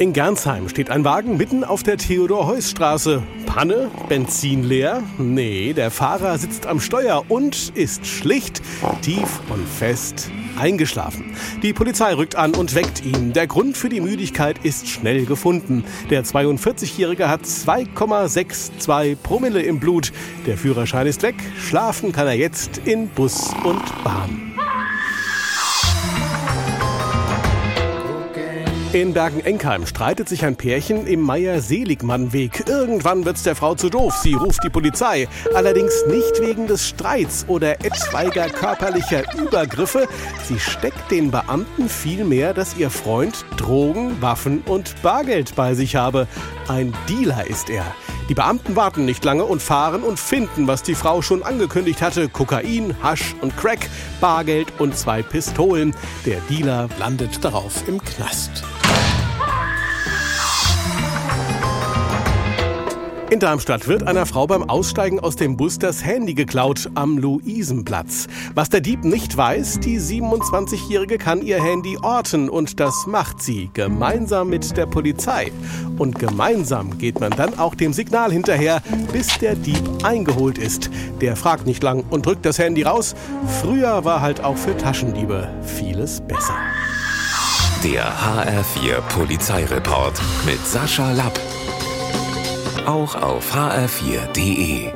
In Gernsheim steht ein Wagen mitten auf der Theodor-Heuss-Straße. Panne? Benzin leer? Nee, der Fahrer sitzt am Steuer und ist schlicht, tief und fest eingeschlafen. Die Polizei rückt an und weckt ihn. Der Grund für die Müdigkeit ist schnell gefunden. Der 42-Jährige hat 2,62 Promille im Blut. Der Führerschein ist weg. Schlafen kann er jetzt in Bus und Bahn. In Bergen-Enkheim streitet sich ein Pärchen im Meier-Seligmann-Weg. Irgendwann wird's der Frau zu doof. Sie ruft die Polizei. Allerdings nicht wegen des Streits oder etwaiger körperlicher Übergriffe. Sie steckt den Beamten vielmehr, dass ihr Freund Drogen, Waffen und Bargeld bei sich habe. Ein Dealer ist er. Die Beamten warten nicht lange und fahren und finden, was die Frau schon angekündigt hatte. Kokain, Hasch und Crack, Bargeld und zwei Pistolen. Der Dealer landet darauf im Knast. In Darmstadt wird einer Frau beim Aussteigen aus dem Bus das Handy geklaut am Luisenplatz. Was der Dieb nicht weiß, die 27-Jährige kann ihr Handy orten und das macht sie gemeinsam mit der Polizei. Und gemeinsam geht man dann auch dem Signal hinterher, bis der Dieb eingeholt ist. Der fragt nicht lang und drückt das Handy raus. Früher war halt auch für Taschendiebe vieles besser. Der HR4 Polizeireport mit Sascha Lapp auch auf hr4.de.